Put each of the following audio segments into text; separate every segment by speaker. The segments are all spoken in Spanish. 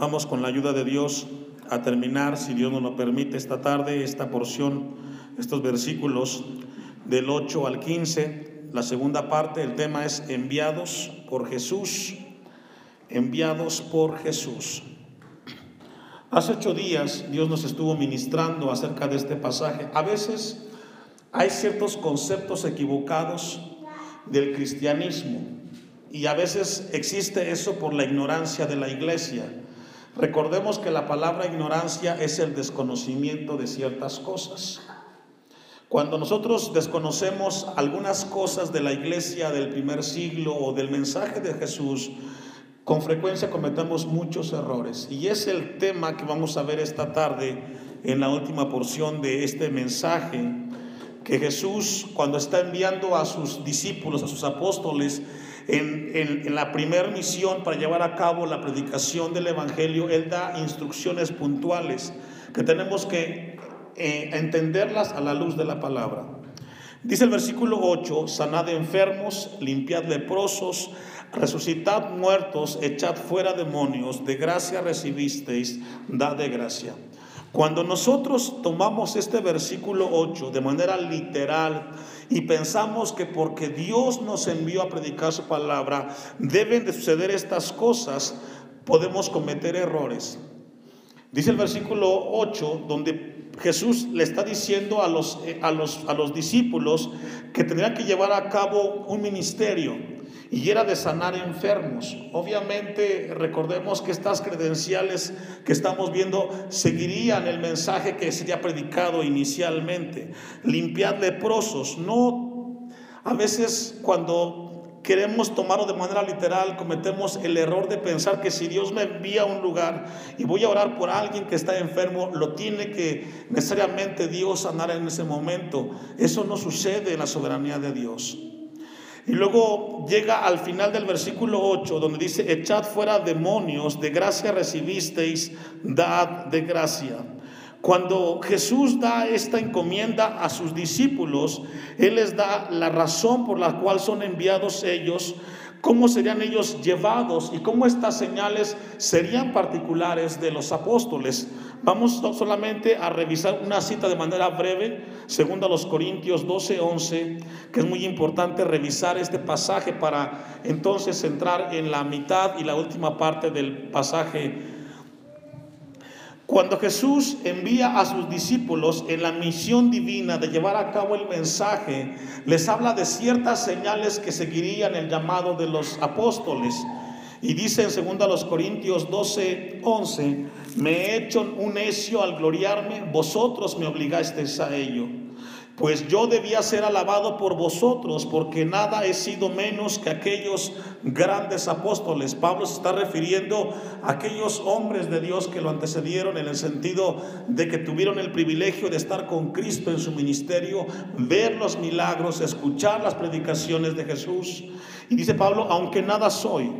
Speaker 1: Vamos con la ayuda de Dios a terminar, si Dios nos lo permite, esta tarde, esta porción, estos versículos del 8 al 15. La segunda parte, el tema es enviados por Jesús, enviados por Jesús. Hace ocho días Dios nos estuvo ministrando acerca de este pasaje. A veces hay ciertos conceptos equivocados del cristianismo y a veces existe eso por la ignorancia de la iglesia. Recordemos que la palabra ignorancia es el desconocimiento de ciertas cosas. Cuando nosotros desconocemos algunas cosas de la iglesia del primer siglo o del mensaje de Jesús, con frecuencia cometemos muchos errores. Y es el tema que vamos a ver esta tarde en la última porción de este mensaje, que Jesús cuando está enviando a sus discípulos, a sus apóstoles, en, la primera misión para llevar a cabo la predicación del Evangelio, Él da instrucciones puntuales que tenemos que eh, entenderlas a la luz de la palabra. Dice el versículo 8, sanad enfermos, limpiad leprosos, resucitad muertos, echad fuera demonios, de gracia recibisteis, dad de gracia. Cuando nosotros tomamos este versículo 8 de manera literal y pensamos que porque Dios nos envió a predicar su palabra, deben de suceder estas cosas, podemos cometer errores. Dice el versículo 8, donde Jesús le está diciendo a los, a los, a los discípulos que tendrían que llevar a cabo un ministerio y era de sanar enfermos. Obviamente recordemos que estas credenciales que estamos viendo seguirían el mensaje que sería predicado inicialmente. Limpiar leprosos. No, a veces cuando queremos tomarlo de manera literal, cometemos el error de pensar que si Dios me envía a un lugar y voy a orar por alguien que está enfermo, lo tiene que necesariamente Dios sanar en ese momento. Eso no sucede en la soberanía de Dios. Y luego llega al final del versículo 8, donde dice, echad fuera demonios, de gracia recibisteis, dad de gracia. Cuando Jesús da esta encomienda a sus discípulos, Él les da la razón por la cual son enviados ellos, cómo serían ellos llevados y cómo estas señales serían particulares de los apóstoles. Vamos solamente a revisar una cita de manera breve, segundo a los Corintios 12, 11, que es muy importante revisar este pasaje para entonces entrar en la mitad y la última parte del pasaje. Cuando Jesús envía a sus discípulos en la misión divina de llevar a cabo el mensaje, les habla de ciertas señales que seguirían el llamado de los apóstoles. Y dice en 2 Corintios 12, 11, me he hecho un necio al gloriarme, vosotros me obligasteis a ello. Pues yo debía ser alabado por vosotros, porque nada he sido menos que aquellos grandes apóstoles. Pablo se está refiriendo a aquellos hombres de Dios que lo antecedieron en el sentido de que tuvieron el privilegio de estar con Cristo en su ministerio, ver los milagros, escuchar las predicaciones de Jesús. Y dice Pablo, aunque nada soy,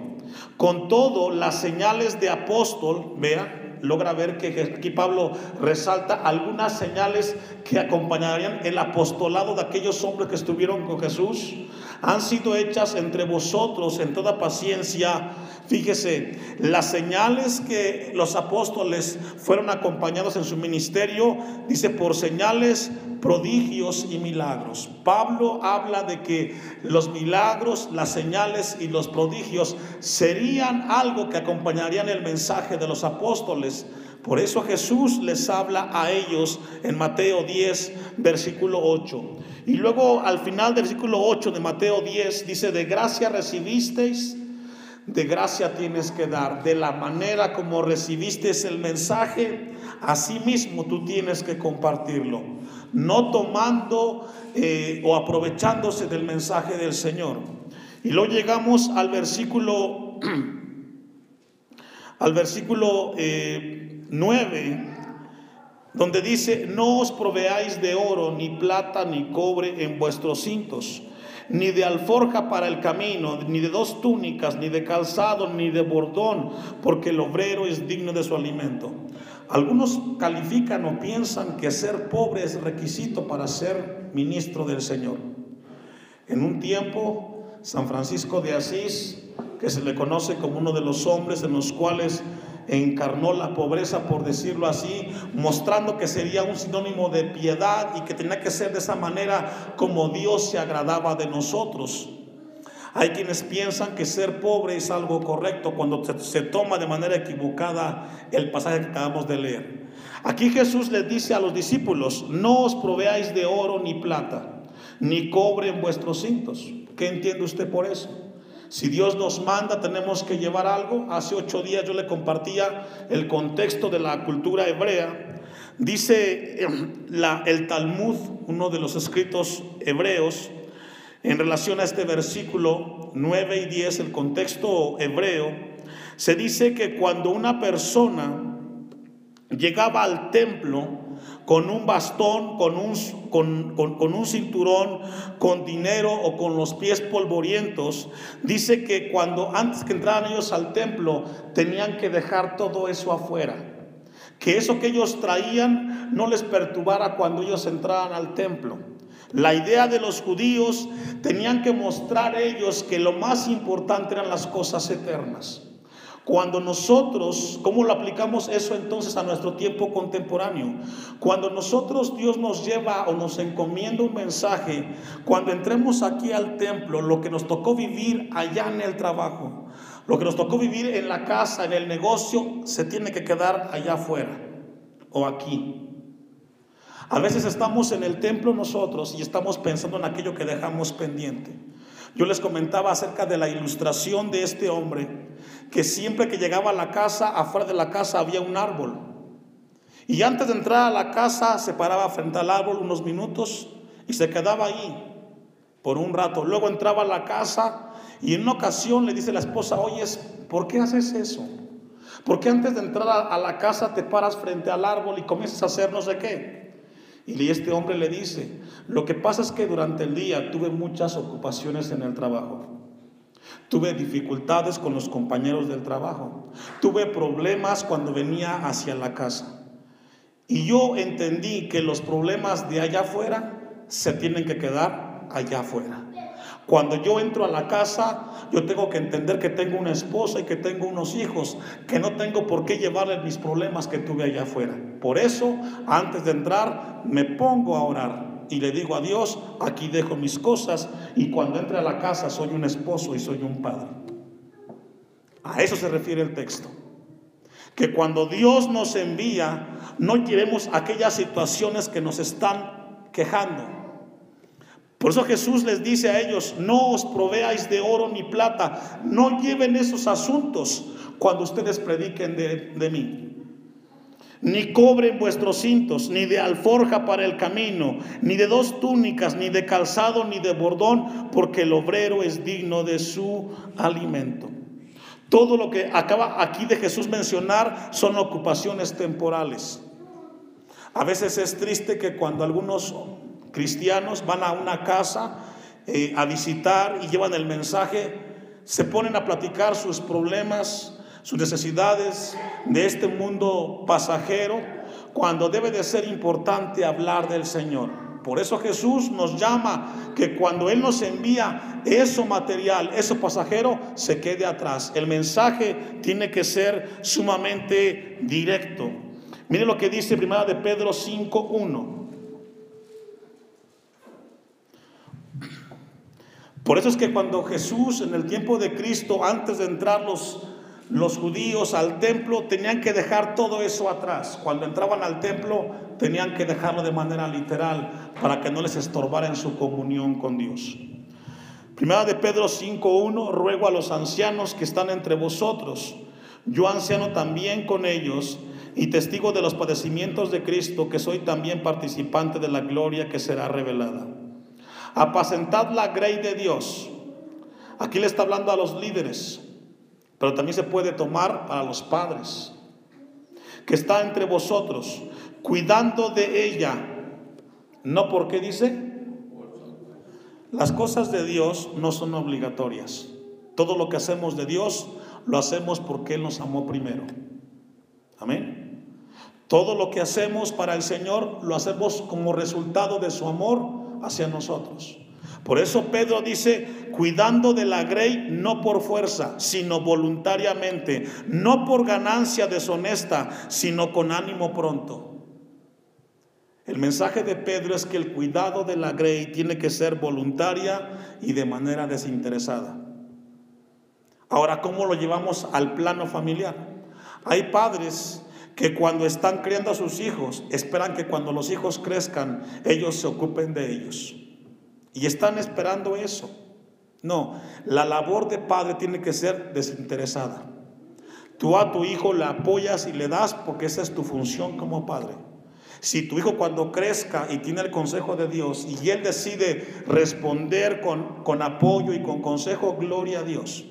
Speaker 1: con todo, las señales de apóstol, vea, logra ver que aquí Pablo resalta algunas señales que acompañarían el apostolado de aquellos hombres que estuvieron con Jesús. Han sido hechas entre vosotros en toda paciencia. Fíjese, las señales que los apóstoles fueron acompañados en su ministerio, dice, por señales prodigios y milagros. Pablo habla de que los milagros, las señales y los prodigios serían algo que acompañarían el mensaje de los apóstoles. Por eso Jesús les habla a ellos en Mateo 10, versículo 8. Y luego al final del versículo 8 de Mateo 10 dice, de gracia recibisteis, de gracia tienes que dar. De la manera como recibiste el mensaje, así mismo tú tienes que compartirlo no tomando eh, o aprovechándose del mensaje del Señor. Y luego llegamos al versículo, al versículo 9, eh, donde dice, no os proveáis de oro, ni plata, ni cobre en vuestros cintos, ni de alforja para el camino, ni de dos túnicas, ni de calzado, ni de bordón, porque el obrero es digno de su alimento. Algunos califican o piensan que ser pobre es requisito para ser ministro del Señor. En un tiempo, San Francisco de Asís, que se le conoce como uno de los hombres en los cuales encarnó la pobreza, por decirlo así, mostrando que sería un sinónimo de piedad y que tenía que ser de esa manera como Dios se agradaba de nosotros. Hay quienes piensan que ser pobre es algo correcto cuando se, toma de manera equivocada el pasaje que acabamos de leer. Aquí Jesús les dice a los discípulos, no os proveáis de oro ni plata, ni cobre en vuestros cintos. ¿Qué entiende usted por eso? Si Dios nos manda, tenemos que llevar algo. Hace ocho días yo le compartía el contexto de la cultura hebrea. Dice em, la, el Talmud, uno de los escritos hebreos, en relación a este versículo 9 y 10, el contexto hebreo, se dice que cuando una persona llegaba al templo con un bastón, con un, con, un cinturón, con dinero o con los pies polvorientos, dice que cuando antes que entraran ellos al templo tenían que dejar todo eso afuera. Que eso que ellos traían no les perturbara cuando ellos entraran al templo. La idea de los judíos tenían que mostrar ellos que lo más importante eran las cosas eternas. Cuando nosotros, ¿cómo lo aplicamos eso entonces a nuestro tiempo contemporáneo? Cuando nosotros Dios nos lleva o nos encomienda un mensaje, cuando entremos aquí al templo, lo que nos tocó vivir allá en el trabajo, lo que nos tocó vivir en la casa, en el negocio, se tiene que quedar allá afuera o aquí. A veces estamos en el templo nosotros y estamos pensando en aquello que dejamos pendiente. Yo les comentaba acerca de la ilustración de este hombre, que siempre que llegaba a la casa, afuera de la casa había un árbol. Y antes de entrar a la casa se paraba frente al árbol unos minutos y se quedaba ahí por un rato. Luego entraba a la casa y en una ocasión le dice la esposa, oye, ¿por qué haces eso? ¿Por qué antes de entrar a la casa te paras frente al árbol y comienzas a hacer no sé qué? Y este hombre le dice, lo que pasa es que durante el día tuve muchas ocupaciones en el trabajo. Tuve dificultades con los compañeros del trabajo. Tuve problemas cuando venía hacia la casa. Y yo entendí que los problemas de allá afuera se tienen que quedar allá afuera. Cuando yo entro a la casa, yo tengo que entender que tengo una esposa y que tengo unos hijos, que no tengo por qué llevarles mis problemas que tuve allá afuera. Por eso, antes de entrar, me pongo a orar y le digo a Dios, aquí dejo mis cosas y cuando entre a la casa soy un esposo y soy un padre. A eso se refiere el texto. Que cuando Dios nos envía, no queremos aquellas situaciones que nos están quejando por eso Jesús les dice a ellos, no os proveáis de oro ni plata, no lleven esos asuntos cuando ustedes prediquen de, de mí. Ni cobren vuestros cintos, ni de alforja para el camino, ni de dos túnicas, ni de calzado, ni de bordón, porque el obrero es digno de su alimento. Todo lo que acaba aquí de Jesús mencionar son ocupaciones temporales. A veces es triste que cuando algunos cristianos van a una casa eh, a visitar y llevan el mensaje, se ponen a platicar sus problemas, sus necesidades de este mundo pasajero, cuando debe de ser importante hablar del Señor. Por eso Jesús nos llama que cuando Él nos envía eso material, eso pasajero, se quede atrás. El mensaje tiene que ser sumamente directo. Mire lo que dice primera de Pedro 5.1. Por eso es que cuando Jesús, en el tiempo de Cristo, antes de entrar los, los judíos al templo, tenían que dejar todo eso atrás. Cuando entraban al templo, tenían que dejarlo de manera literal para que no les estorbara en su comunión con Dios. Primera de Pedro 5.1, ruego a los ancianos que están entre vosotros, yo anciano también con ellos y testigo de los padecimientos de Cristo, que soy también participante de la gloria que será revelada. Apacentad la grey de Dios. Aquí le está hablando a los líderes, pero también se puede tomar para los padres, que está entre vosotros, cuidando de ella. No porque dice, las cosas de Dios no son obligatorias. Todo lo que hacemos de Dios lo hacemos porque Él nos amó primero. Amén. Todo lo que hacemos para el Señor lo hacemos como resultado de su amor hacia nosotros. Por eso Pedro dice cuidando de la grey no por fuerza, sino voluntariamente, no por ganancia deshonesta, sino con ánimo pronto. El mensaje de Pedro es que el cuidado de la grey tiene que ser voluntaria y de manera desinteresada. Ahora, ¿cómo lo llevamos al plano familiar? Hay padres que cuando están criando a sus hijos, esperan que cuando los hijos crezcan, ellos se ocupen de ellos. Y están esperando eso. No, la labor de padre tiene que ser desinteresada. Tú a tu hijo le apoyas y le das porque esa es tu función como padre. Si tu hijo cuando crezca y tiene el consejo de Dios y él decide responder con, con apoyo y con consejo, gloria a Dios.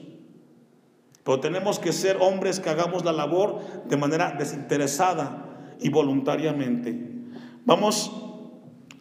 Speaker 1: Pero tenemos que ser hombres que hagamos la labor de manera desinteresada y voluntariamente. Vamos,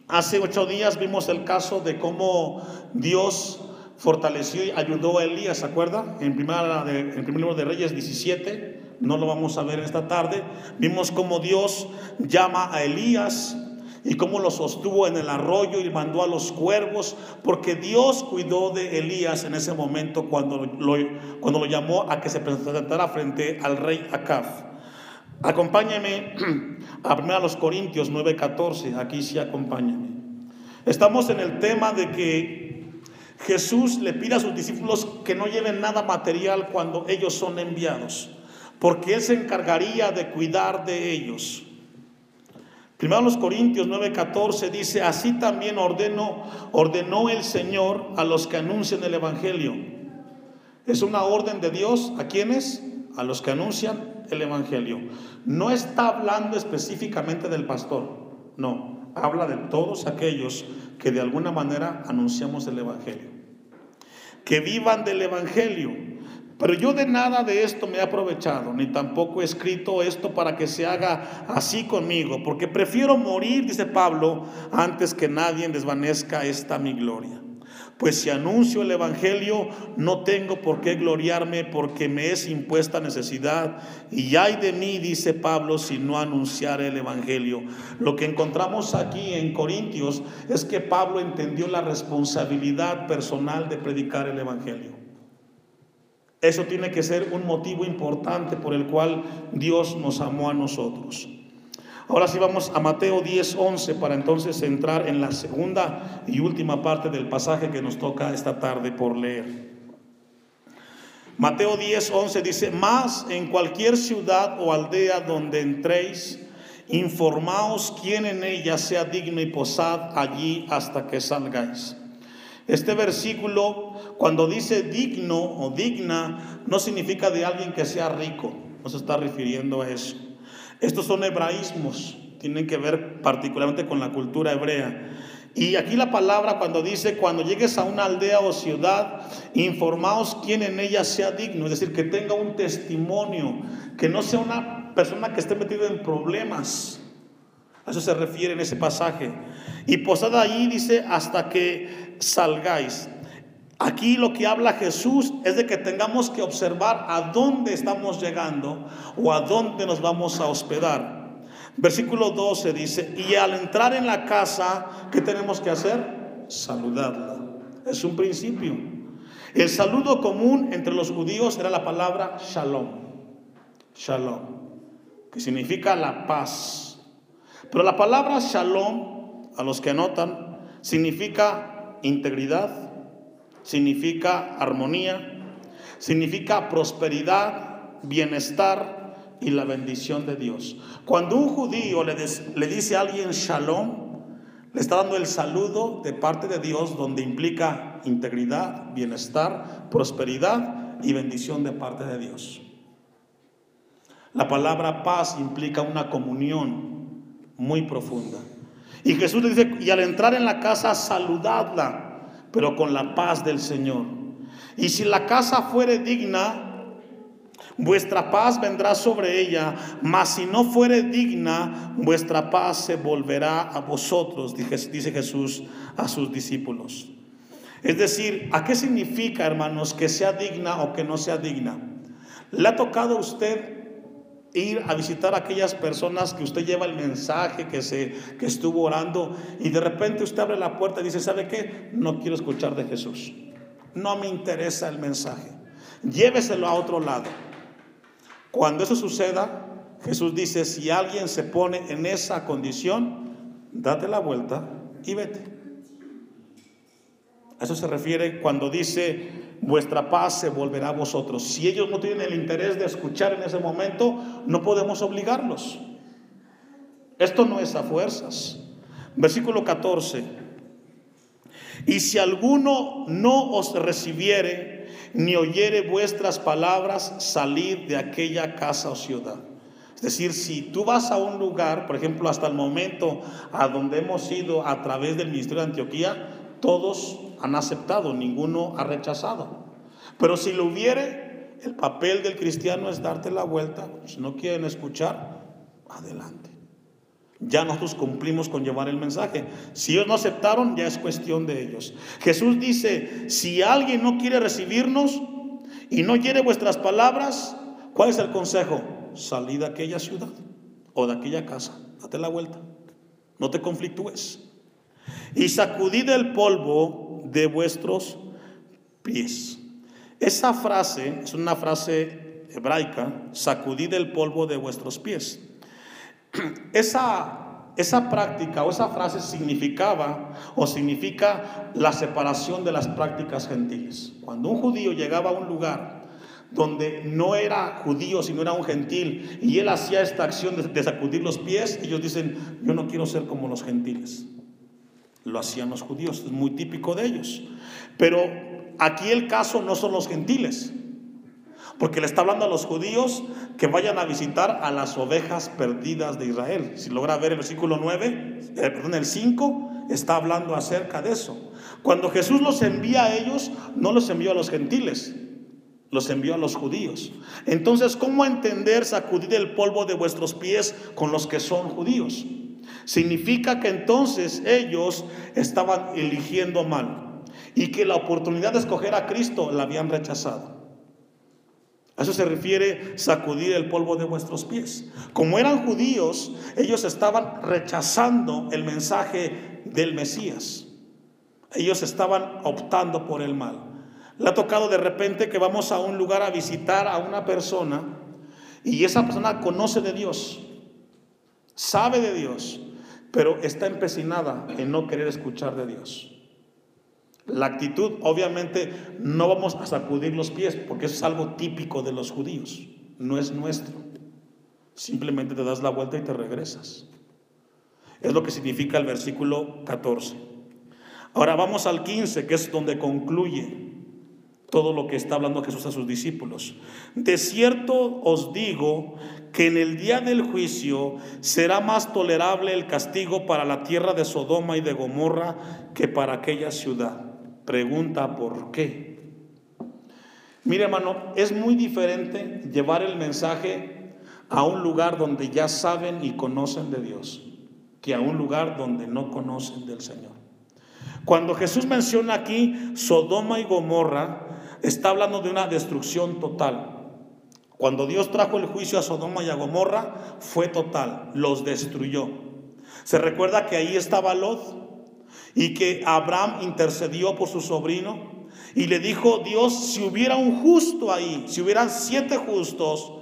Speaker 1: hace ocho días vimos el caso de cómo Dios fortaleció y ayudó a Elías, ¿se acuerda? En, primera primer libro de Reyes 17, no lo vamos a ver esta tarde. Vimos cómo Dios llama a Elías y cómo lo sostuvo en el arroyo y mandó a los cuervos, porque Dios cuidó de Elías en ese momento cuando lo, cuando lo llamó a que se presentara frente al rey Acab. Acompáñeme a 1 los Corintios 9:14, aquí sí acompáñame. Estamos en el tema de que Jesús le pide a sus discípulos que no lleven nada material cuando ellos son enviados, porque Él se encargaría de cuidar de ellos. Primero los Corintios 9:14 dice, así también ordenó, ordenó el Señor a los que anuncian el Evangelio. Es una orden de Dios, ¿a quiénes? A los que anuncian el Evangelio. No está hablando específicamente del pastor, no, habla de todos aquellos que de alguna manera anunciamos el Evangelio. Que vivan del Evangelio. Pero yo de nada de esto me he aprovechado, ni tampoco he escrito esto para que se haga así conmigo, porque prefiero morir, dice Pablo, antes que nadie desvanezca esta mi gloria. Pues si anuncio el Evangelio, no tengo por qué gloriarme porque me es impuesta necesidad. Y hay de mí, dice Pablo, si no anunciar el Evangelio. Lo que encontramos aquí en Corintios es que Pablo entendió la responsabilidad personal de predicar el Evangelio. Eso tiene que ser un motivo importante por el cual Dios nos amó a nosotros. Ahora sí vamos a Mateo 10, 11 para entonces entrar en la segunda y última parte del pasaje que nos toca esta tarde por leer. Mateo 10, 11 dice, más en cualquier ciudad o aldea donde entréis, informaos quién en ella sea digno y posad allí hasta que salgáis. Este versículo, cuando dice digno o digna, no significa de alguien que sea rico, no se está refiriendo a eso. Estos son hebraísmos, tienen que ver particularmente con la cultura hebrea. Y aquí la palabra cuando dice, cuando llegues a una aldea o ciudad, informaos quién en ella sea digno, es decir, que tenga un testimonio, que no sea una persona que esté metida en problemas. A eso se refiere en ese pasaje. Y posada allí dice hasta que salgáis. Aquí lo que habla Jesús es de que tengamos que observar a dónde estamos llegando o a dónde nos vamos a hospedar. Versículo 12 dice, y al entrar en la casa, ¿qué tenemos que hacer? Saludarla. Es un principio. El saludo común entre los judíos era la palabra shalom. Shalom, que significa la paz. Pero la palabra shalom, a los que anotan, significa integridad, significa armonía, significa prosperidad, bienestar y la bendición de Dios. Cuando un judío le, dice a alguien shalom, le está dando el saludo de parte de Dios donde implica integridad, bienestar, prosperidad y bendición de parte de Dios. La palabra paz implica una comunión muy profunda. Y Jesús le dice, y al entrar en la casa, saludadla, pero con la paz del Señor. Y si la casa fuere digna, vuestra paz vendrá sobre ella, mas si no fuere digna, vuestra paz se volverá a vosotros, dice Jesús a sus discípulos. Es decir, ¿a qué significa, hermanos, que sea digna o que no sea digna? ¿Le ha tocado a usted ir a visitar a aquellas personas que usted lleva el mensaje, que, se, que estuvo orando, y de repente usted abre la puerta y dice, ¿sabe qué? No quiero escuchar de Jesús. no me interesa el mensaje. Lléveselo a otro lado. Cuando eso suceda, Jesús dice, si alguien se pone en esa condición, date la vuelta y vete. A eso se refiere cuando dice, vuestra paz se volverá a vosotros. Si ellos no tienen el interés de escuchar en ese momento, no podemos obligarlos. Esto no es a fuerzas. Versículo 14. Y si alguno no os recibiere, ni oyere vuestras palabras, salid de aquella casa o ciudad. Es decir, si tú vas a un lugar, por ejemplo, hasta el momento a donde hemos ido a través del Ministerio de Antioquía, todos han aceptado, ninguno ha rechazado. Pero si lo hubiere, el papel del cristiano es darte la vuelta. Si no quieren escuchar, adelante. Ya nosotros cumplimos con llevar el mensaje. Si ellos no aceptaron, ya es cuestión de ellos. Jesús dice, si alguien no quiere recibirnos y no quiere vuestras palabras, ¿cuál es el consejo? Salid de aquella ciudad o de aquella casa. Date la vuelta. No te conflictúes. Y sacudid el polvo de vuestros pies. Esa frase es una frase hebraica, sacudid el polvo de vuestros pies. Esa, esa práctica o esa frase significaba o significa la separación de las prácticas gentiles. Cuando un judío llegaba a un lugar donde no era judío, sino era un gentil, y él hacía esta acción de, de sacudir los pies, ellos dicen, yo no quiero ser como los gentiles. Lo hacían los judíos, es muy típico de ellos. Pero aquí el caso no son los gentiles, porque le está hablando a los judíos que vayan a visitar a las ovejas perdidas de Israel. Si logra ver el versículo 9, eh, perdón, el 5, está hablando acerca de eso. Cuando Jesús los envía a ellos, no los envió a los gentiles, los envió a los judíos. Entonces, ¿cómo entender sacudir el polvo de vuestros pies con los que son judíos? Significa que entonces ellos estaban eligiendo mal y que la oportunidad de escoger a Cristo la habían rechazado. A eso se refiere sacudir el polvo de vuestros pies. Como eran judíos, ellos estaban rechazando el mensaje del Mesías. Ellos estaban optando por el mal. Le ha tocado de repente que vamos a un lugar a visitar a una persona y esa persona conoce de Dios, sabe de Dios, pero está empecinada en no querer escuchar de Dios. La actitud, obviamente, no vamos a sacudir los pies, porque eso es algo típico de los judíos, no es nuestro. Simplemente te das la vuelta y te regresas. Es lo que significa el versículo 14. Ahora vamos al 15, que es donde concluye todo lo que está hablando Jesús a sus discípulos. De cierto os digo que en el día del juicio será más tolerable el castigo para la tierra de Sodoma y de Gomorra que para aquella ciudad. Pregunta por qué. Mire hermano, es muy diferente llevar el mensaje a un lugar donde ya saben y conocen de Dios que a un lugar donde no conocen del Señor. Cuando Jesús menciona aquí Sodoma y Gomorra, está hablando de una destrucción total. Cuando Dios trajo el juicio a Sodoma y a Gomorra, fue total, los destruyó. Se recuerda que ahí estaba Lot y que Abraham intercedió por su sobrino y le dijo, Dios, si hubiera un justo ahí, si hubieran siete justos,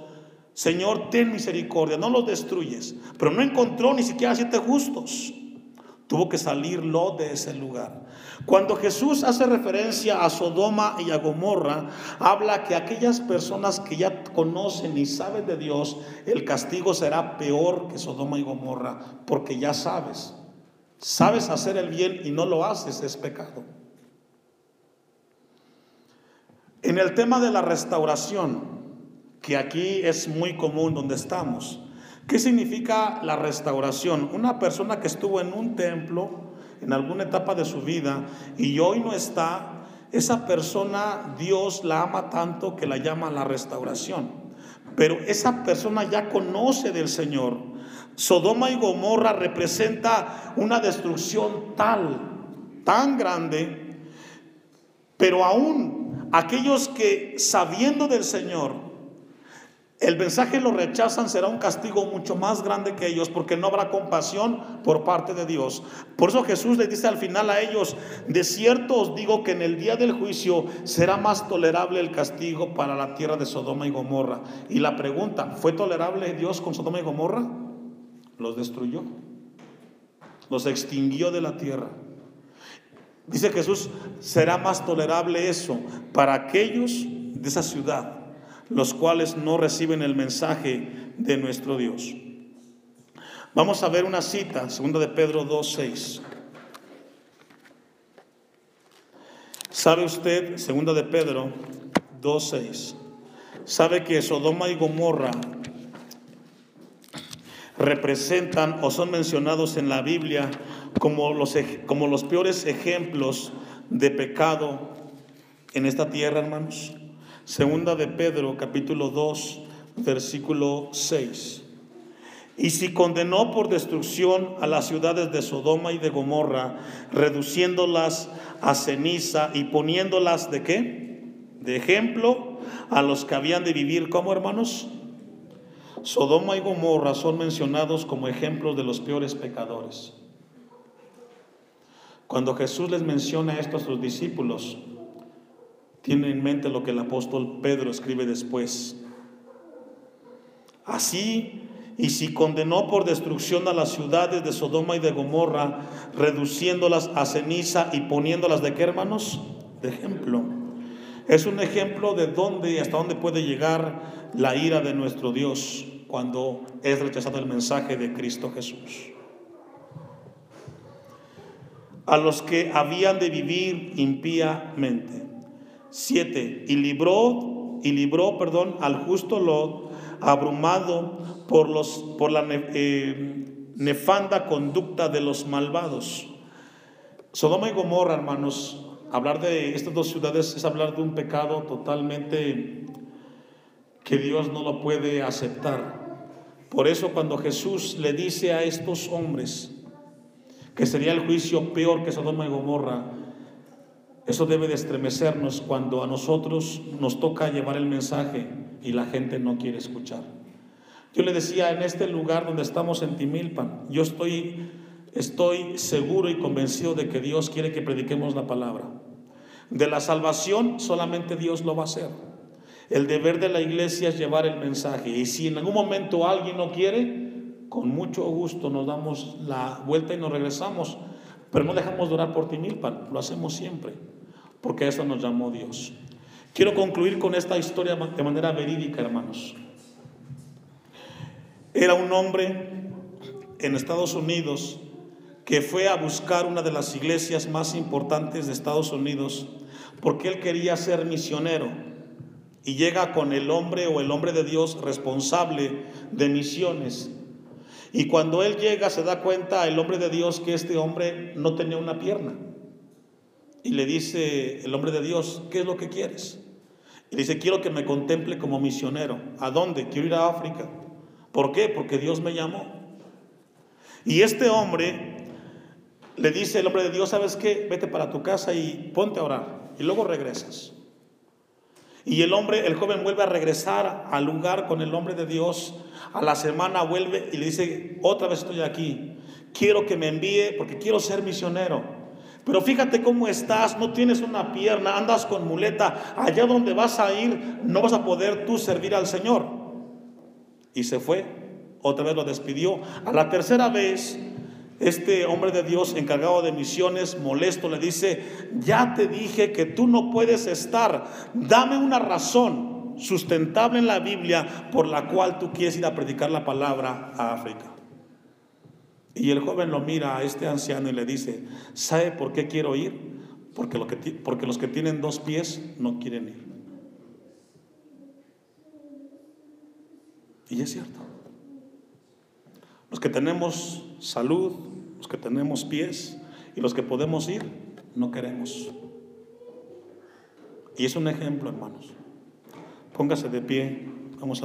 Speaker 1: Señor, ten misericordia, no los destruyes. Pero no encontró ni siquiera siete justos. Tuvo que salir Lot de ese lugar. Cuando Jesús hace referencia a Sodoma y a Gomorra, habla que aquellas personas que ya conocen y saben de Dios, el castigo será peor que Sodoma y Gomorra, porque ya sabes. Sabes hacer el bien y no lo haces, es pecado. En el tema de la restauración, que aquí es muy común donde estamos, ¿Qué significa la restauración? Una persona que estuvo en un templo en alguna etapa de su vida y hoy no está, esa persona Dios la ama tanto que la llama la restauración. Pero esa persona ya conoce del Señor. Sodoma y Gomorra representa una destrucción tal, tan grande, pero aún aquellos que sabiendo del Señor el mensaje lo rechazan, será un castigo mucho más grande que ellos, porque no habrá compasión por parte de Dios. Por eso Jesús les dice al final a ellos, de cierto os digo que en el día del juicio será más tolerable el castigo para la tierra de Sodoma y Gomorra. Y la pregunta, ¿fue tolerable Dios con Sodoma y Gomorra? Los destruyó, los extinguió de la tierra. Dice Jesús, será más tolerable eso para aquellos de esa ciudad los cuales no reciben el mensaje de nuestro Dios. Vamos a ver una cita, segunda de Pedro 2.6. ¿Sabe usted, segunda de Pedro 2.6, sabe que Sodoma y Gomorra representan o son mencionados en la Biblia como los, como los peores ejemplos de pecado en esta tierra, hermanos? Segunda de Pedro, capítulo 2, versículo 6. Y si condenó por destrucción a las ciudades de Sodoma y de Gomorra, reduciéndolas a ceniza y poniéndolas de qué? De ejemplo a los que habían de vivir como hermanos. Sodoma y Gomorra son mencionados como ejemplos de los peores pecadores. Cuando Jesús les menciona esto a sus discípulos, tiene en mente lo que el apóstol Pedro escribe después. Así, y si condenó por destrucción a las ciudades de Sodoma y de Gomorra, reduciéndolas a ceniza y poniéndolas de qué hermanos? De ejemplo. Es un ejemplo de dónde y hasta dónde puede llegar la ira de nuestro Dios cuando es rechazado el mensaje de Cristo Jesús. A los que habían de vivir impíamente 7. Y libró, y libró, perdón, al justo Lot, abrumado por, los, por la eh, nefanda conducta de los malvados. Sodoma y Gomorra, hermanos, hablar de estas dos ciudades es hablar de un pecado totalmente que Dios no lo puede aceptar. Por eso cuando Jesús le dice a estos hombres que sería el juicio peor que Sodoma y Gomorra, eso debe de estremecernos cuando a nosotros nos toca llevar el mensaje y la gente no quiere escuchar. Yo le decía, en este lugar donde estamos en Timilpan, yo estoy, estoy seguro y convencido de que Dios quiere que prediquemos la palabra. De la salvación solamente Dios lo va a hacer. El deber de la iglesia es llevar el mensaje. Y si en algún momento alguien no quiere, con mucho gusto nos damos la vuelta y nos regresamos. Pero no dejamos de orar por Timilpan, lo hacemos siempre porque a eso nos llamó Dios. Quiero concluir con esta historia de manera verídica, hermanos. Era un hombre en Estados Unidos que fue a buscar una de las iglesias más importantes de Estados Unidos porque él quería ser misionero y llega con el hombre o el hombre de Dios responsable de misiones. Y cuando él llega se da cuenta el hombre de Dios que este hombre no tenía una pierna. Y le dice el hombre de Dios, ¿qué es lo que quieres? Y dice, quiero que me contemple como misionero. ¿A dónde? Quiero ir a África. ¿Por qué? Porque Dios me llamó. Y este hombre le dice el hombre de Dios, ¿sabes qué? Vete para tu casa y ponte a orar. Y luego regresas. Y el hombre, el joven vuelve a regresar al lugar con el hombre de Dios. A la semana vuelve y le dice, otra vez estoy aquí. Quiero que me envíe porque quiero ser misionero. Pero fíjate cómo estás, no tienes una pierna, andas con muleta, allá donde vas a ir no vas a poder tú servir al Señor. Y se fue, otra vez lo despidió. A la tercera vez, este hombre de Dios encargado de misiones, molesto, le dice, ya te dije que tú no puedes estar, dame una razón sustentable en la Biblia por la cual tú quieres ir a predicar la palabra a África. Y el joven lo mira a este anciano y le dice, ¿sabe por qué quiero ir? Porque, lo que, porque los que tienen dos pies no quieren ir. Y es cierto. Los que tenemos salud, los que tenemos pies y los que podemos ir, no queremos. Y es un ejemplo, hermanos. Póngase de pie.